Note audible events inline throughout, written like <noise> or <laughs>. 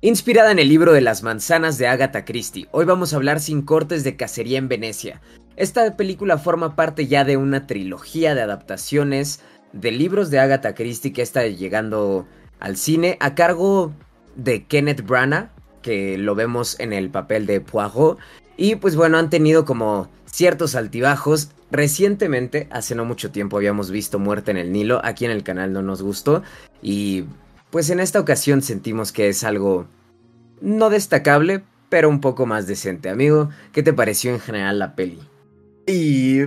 Inspirada en el libro de las manzanas de Agatha Christie, hoy vamos a hablar sin cortes de Cacería en Venecia. Esta película forma parte ya de una trilogía de adaptaciones de libros de Agatha Christie que está llegando al cine a cargo de Kenneth Branagh, que lo vemos en el papel de Poirot. Y pues bueno, han tenido como ciertos altibajos. Recientemente, hace no mucho tiempo, habíamos visto Muerte en el Nilo. Aquí en el canal no nos gustó. Y pues en esta ocasión sentimos que es algo no destacable, pero un poco más decente. Amigo, ¿qué te pareció en general la peli? Y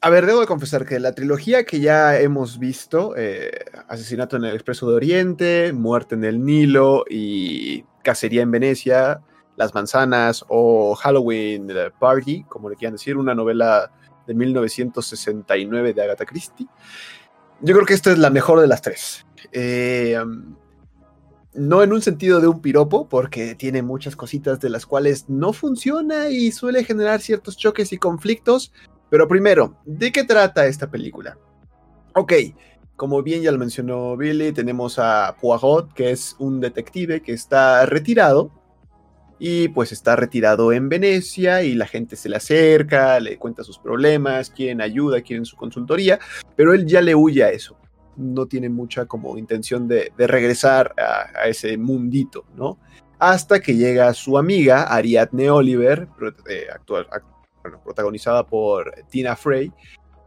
a ver, debo de confesar que la trilogía que ya hemos visto, eh, Asesinato en el Expreso de Oriente, Muerte en el Nilo y Cacería en Venecia, Las Manzanas o Halloween Party, como le quieran decir, una novela de 1969 de Agatha Christie. Yo creo que esta es la mejor de las tres. Eh, no en un sentido de un piropo, porque tiene muchas cositas de las cuales no funciona y suele generar ciertos choques y conflictos. Pero primero, ¿de qué trata esta película? Ok, como bien ya lo mencionó Billy, tenemos a Poirot, que es un detective que está retirado. Y pues está retirado en Venecia y la gente se le acerca, le cuenta sus problemas, quieren ayuda, quieren su consultoría, pero él ya le huye a eso no tiene mucha como intención de, regresar a, ese mundito, ¿no? Hasta que llega su amiga Ariadne Oliver, eh, actual, protagonizada por Tina Fey.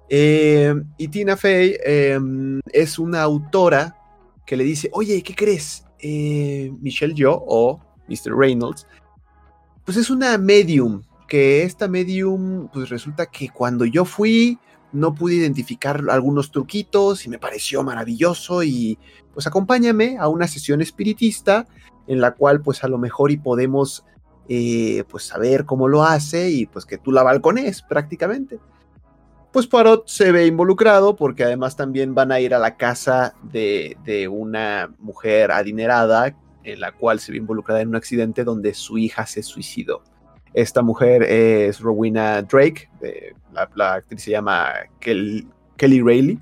Eh, y Tina Fey em, es una autora que le dice, oye, ¿qué crees? Eh, Michelle Yo o Mr. Reynolds, pues es una medium, que esta medium, pues resulta que cuando yo fui, no pude identificar algunos truquitos y me pareció maravilloso y pues acompáñame a una sesión espiritista en la cual pues a lo mejor y podemos eh, pues saber cómo lo hace y pues que tú la balcones prácticamente. Pues Poirot se ve involucrado porque además también van a ir a la casa de, de una mujer adinerada en la cual se ve involucrada en un accidente donde su hija se suicidó. Esta mujer es Rowena Drake, la, actriz se llama Kelly, Rayleigh.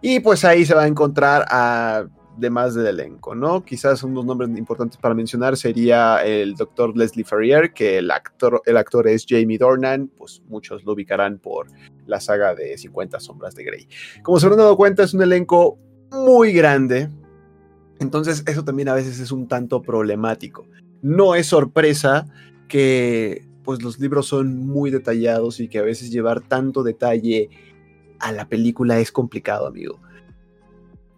Y pues ahí se va a encontrar a demás del elenco, ¿no? Quizás unos nombres importantes para mencionar sería el doctor Leslie Ferrier, que el actor, el actor es Jamie Dornan, pues muchos lo ubicarán por la saga de 50 sombras de Grey. Como se habrán dado cuenta, es un elenco muy grande, entonces eso también a veces es un tanto problemático. No es sorpresa que pues los libros son muy detallados y que a veces llevar tanto detalle a la película es complicado, amigo.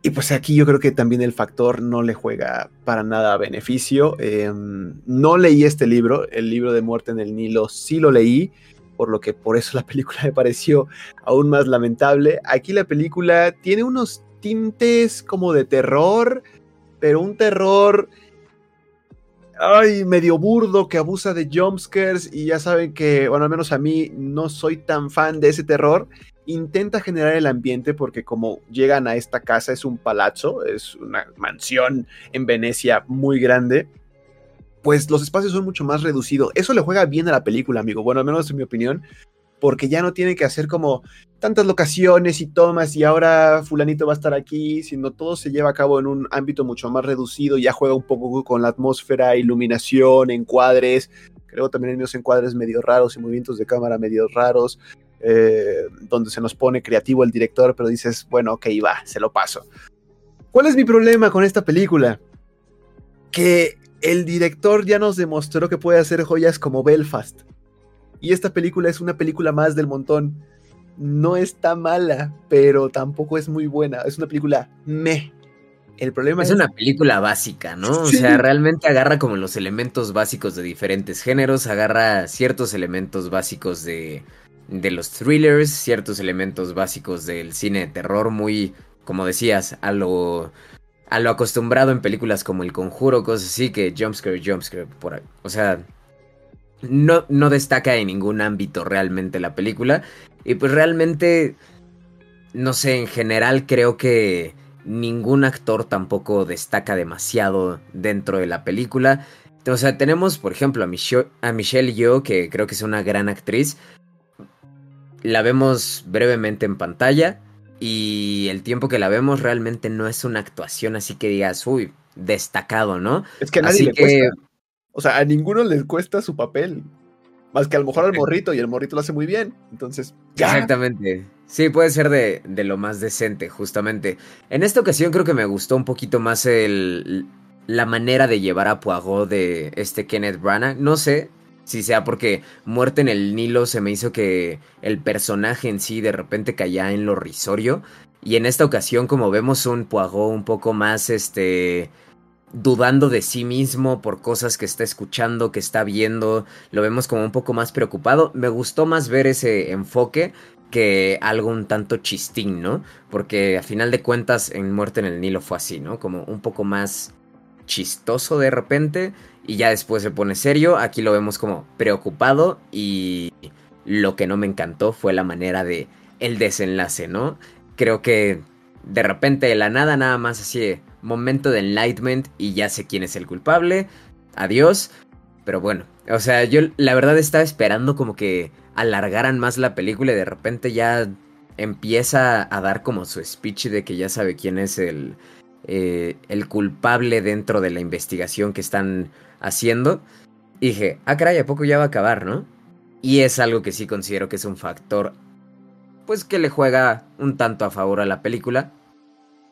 Y pues aquí yo creo que también el factor no le juega para nada a beneficio. Em, no leí este libro, el libro de Muerte en el Nilo sí lo leí, por lo que por eso la película <laughs> me pareció aún más lamentable. Aquí la película tiene unos tintes como de terror, pero un terror ay, medio burdo que abusa de jumpscares y ya saben que, bueno, al menos a mí no soy tan fan de ese terror. Intenta generar el ambiente porque como llegan a esta casa es un palazzo, es una mansión en Venecia muy grande, pues los espacios son mucho más reducidos. Eso le juega bien a la película, amigo. Bueno, al menos en mi opinión, porque ya no tiene que hacer como tantas locaciones y tomas y ahora fulanito va a estar aquí, sino todo se lleva a cabo en un ámbito mucho más reducido, ya juega un poco con la atmósfera, iluminación, encuadres, creo también hay unos encuadres medio raros y movimientos de cámara medio raros, eh, donde se nos pone creativo el director, pero dices, bueno, ok, va, se lo paso. ¿Cuál es mi problema con esta película? Que el director ya nos demostró que puede hacer joyas como Belfast y esta película es una película más del montón. No está mala, pero tampoco es muy buena. Es una película me. El problema es, es una película básica, ¿no? O sea, realmente agarra como los elementos básicos de diferentes géneros, agarra ciertos elementos básicos de, de los thrillers, ciertos elementos básicos del cine de terror, muy, como decías, a lo, a lo acostumbrado en películas como El Conjuro, cosas así, que jumpscare, jumpscare, por ahí. O sea, no, no destaca en ningún ámbito realmente la película. Y pues realmente, no sé, en general creo que ningún actor tampoco destaca demasiado dentro de la película. O sea, tenemos, por ejemplo, a, Michelle, a Michelle Yeoh, que creo que es una gran actriz. La vemos brevemente en pantalla. Y el tiempo que la vemos realmente no es una actuación así que digas, uy, destacado, ¿no? Es que a nadie le cuesta. O sea, a ninguno le cuesta su papel. Más que a lo mejor al morrito, y el morrito lo hace muy bien. Entonces, Exactamente. Sí, puede ser de, de, lo más decente, justamente. En esta ocasión creo que me gustó un poquito más el, la manera de llevar a Poirot de este Kenneth Branagh. No sé si sea porque Muerte en el Nilo se me hizo que el personaje en sí de repente caía en lo risorio. Y en esta ocasión, como vemos un Poirot un poco más, este, dudando de sí mismo por cosas que está escuchando, que está viendo, lo vemos como un poco más preocupado. Me gustó más ver ese enfoque que algo un tanto chistín, ¿no? Porque a final de cuentas en Muerte en el Nilo fue así, ¿no? Como un poco más chistoso de repente y ya después se pone serio. Aquí lo vemos como preocupado y lo que no me encantó fue la manera de el desenlace, ¿no? Creo que de repente de la nada nada más así momento de enlightenment y ya sé quién es el culpable. Adiós. Pero bueno, o sea, yo la verdad estaba esperando como que alargaran más la película y de repente ya empieza a dar como su speech de que ya sabe quién es el, eh, el culpable dentro de la investigación que están haciendo. Y dije, ah, caray, ¿a poco ya va a acabar, no? Y es algo que sí considero que es un factor, pues que le juega un tanto a favor a la película,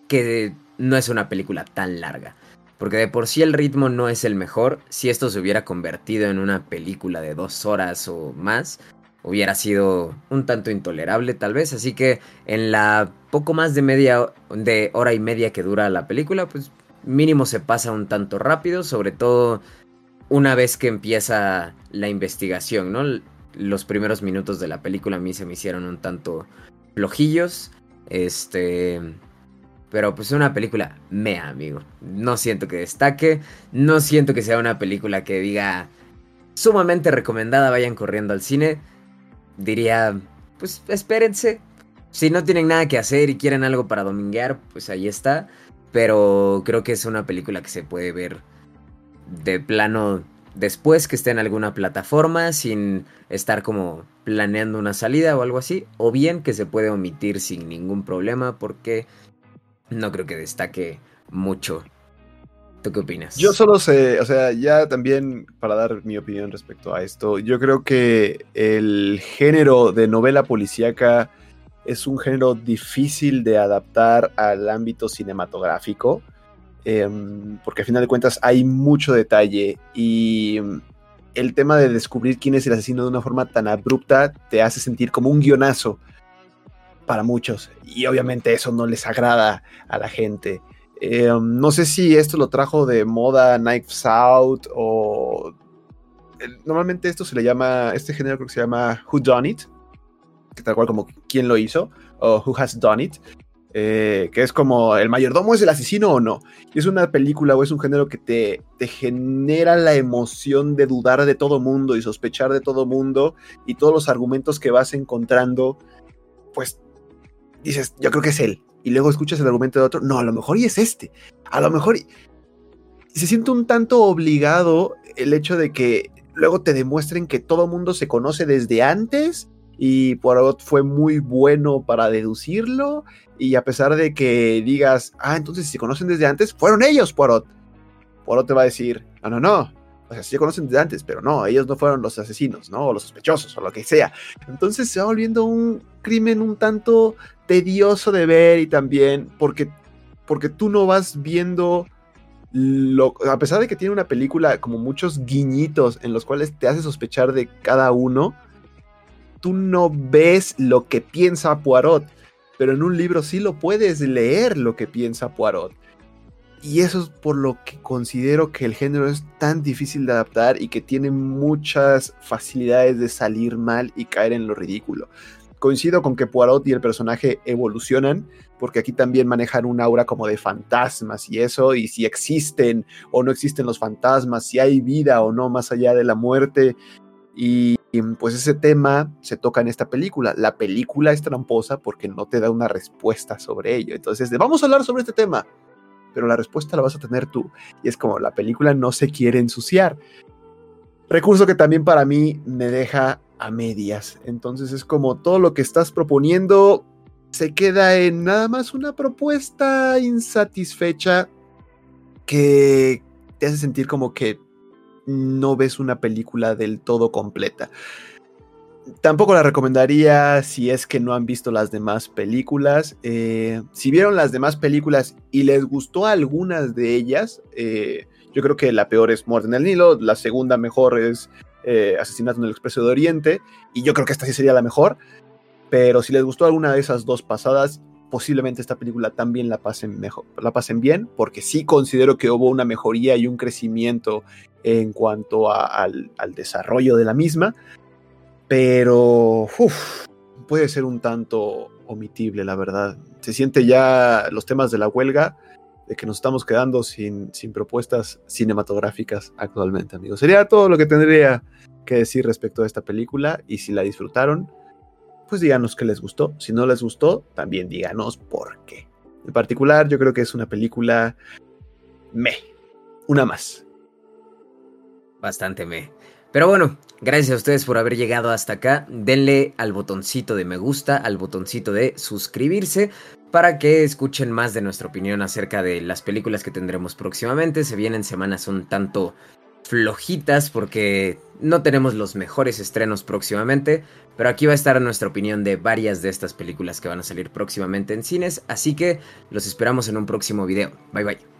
que no es una película tan larga. Porque de por sí el ritmo no es el mejor. Si esto se hubiera convertido en una película de dos horas o más, hubiera sido un tanto intolerable tal vez. Así que en la poco más de media de hora y media que dura la película, pues mínimo se pasa un tanto rápido, sobre todo una vez que empieza la investigación, ¿no? Los primeros minutos de la película a mí se me hicieron un tanto flojillos. Este, pero pues es una película mea, amigo. No siento que destaque. No siento que sea una película que diga sumamente recomendada, vayan corriendo al cine. Diría, pues espérense. Si no tienen nada que hacer y quieren algo para dominguear, pues ahí está. Pero creo que es una película que se puede ver de plano después que esté en alguna plataforma sin estar como planeando una salida o algo así. O bien que se puede omitir sin ningún problema porque no creo que destaque mucho. ¿Tú qué opinas? Yo solo sé, o sea, ya también para dar mi opinión respecto a esto, yo creo que el género de novela policíaca es un género difícil de adaptar al ámbito cinematográfico, em, porque a final de cuentas hay mucho detalle y el tema de descubrir quién es el asesino de una forma tan abrupta te hace sentir como un guionazo para muchos. Y obviamente eso no les agrada a la gente. Eh, no sé si esto lo trajo de moda Knives Out o... Normalmente esto se le llama, este género creo que se llama Who Done It, que tal cual como quién lo hizo, o Who Has Done It, eh, que es como el mayordomo es el asesino o no. Es una película o es un género que te, te genera la emoción de dudar de todo mundo y sospechar de todo mundo y todos los argumentos que vas encontrando, pues dices, yo creo que es él. Y luego escuchas el argumento de otro, no, a lo mejor y es este. A lo mejor y... se siente un tanto obligado el hecho de que luego te demuestren que todo mundo se conoce desde antes y Poirot fue muy bueno para deducirlo y a pesar de que digas, ah, entonces si se conocen desde antes, fueron ellos, Poirot. Poirot te va a decir, no, no, no, o sea, sí se conocen desde antes, pero no, ellos no fueron los asesinos, ¿no? O los sospechosos, o lo que sea. Entonces se va volviendo un crimen un tanto tedioso de ver y también porque, porque tú no vas viendo lo, a pesar de que tiene una película como muchos guiñitos en los cuales te hace sospechar de cada uno, tú no ves lo que piensa Poirot, pero en un libro sí lo puedes leer lo que piensa Poirot. Y eso es por lo que considero que el género es tan difícil de adaptar y que tiene muchas facilidades de salir mal y caer en lo ridículo. Coincido con que Poirot y el personaje evolucionan, porque aquí también manejan un aura como de fantasmas y eso, y si existen o no existen los fantasmas, si hay vida o no más allá de la muerte. Y pues ese tema se toca en esta película. La película es tramposa porque no te da una respuesta sobre ello. Entonces, vamos a hablar sobre este tema pero la respuesta la vas a tener tú. Y es como la película no se quiere ensuciar. Recurso que también para mí me deja a medias. Entonces es como todo lo que estás proponiendo se queda en nada más una propuesta insatisfecha que te hace sentir como que no ves una película del todo completa. Tampoco la recomendaría si es que no han visto las demás películas. Eh, si vieron las demás películas y les gustó algunas de ellas, eh, yo creo que la peor es Muerte en el Nilo, la segunda mejor es eh, Asesinato en el Expreso de Oriente, y yo creo que esta sí sería la mejor. Pero si les gustó alguna de esas dos pasadas, posiblemente esta película también la pasen mejor, la pasen bien, porque sí considero que hubo una mejoría y un crecimiento en cuanto al, desarrollo de la misma, pero puede ser un tanto omitible, la verdad. Se siente ya los temas de la huelga, de que nos estamos quedando sin, sin propuestas cinematográficas actualmente, amigos. Sería todo lo que tendría que decir respecto a esta película y si la disfrutaron, pues díganos que les gustó. Si no les gustó, también díganos por qué. En particular, yo creo que es una película me. Una más. Bastante me. Pero bueno, gracias a ustedes por haber llegado hasta acá. Denle al botoncito de me gusta, al botoncito de suscribirse para que escuchen más de nuestra opinión acerca de las películas que tendremos próximamente. Se vienen semanas un tanto flojitas porque no tenemos los mejores estrenos próximamente, pero aquí va a estar nuestra opinión de varias de estas películas que van a salir próximamente en cines, así que los esperamos en un próximo video. Bye bye.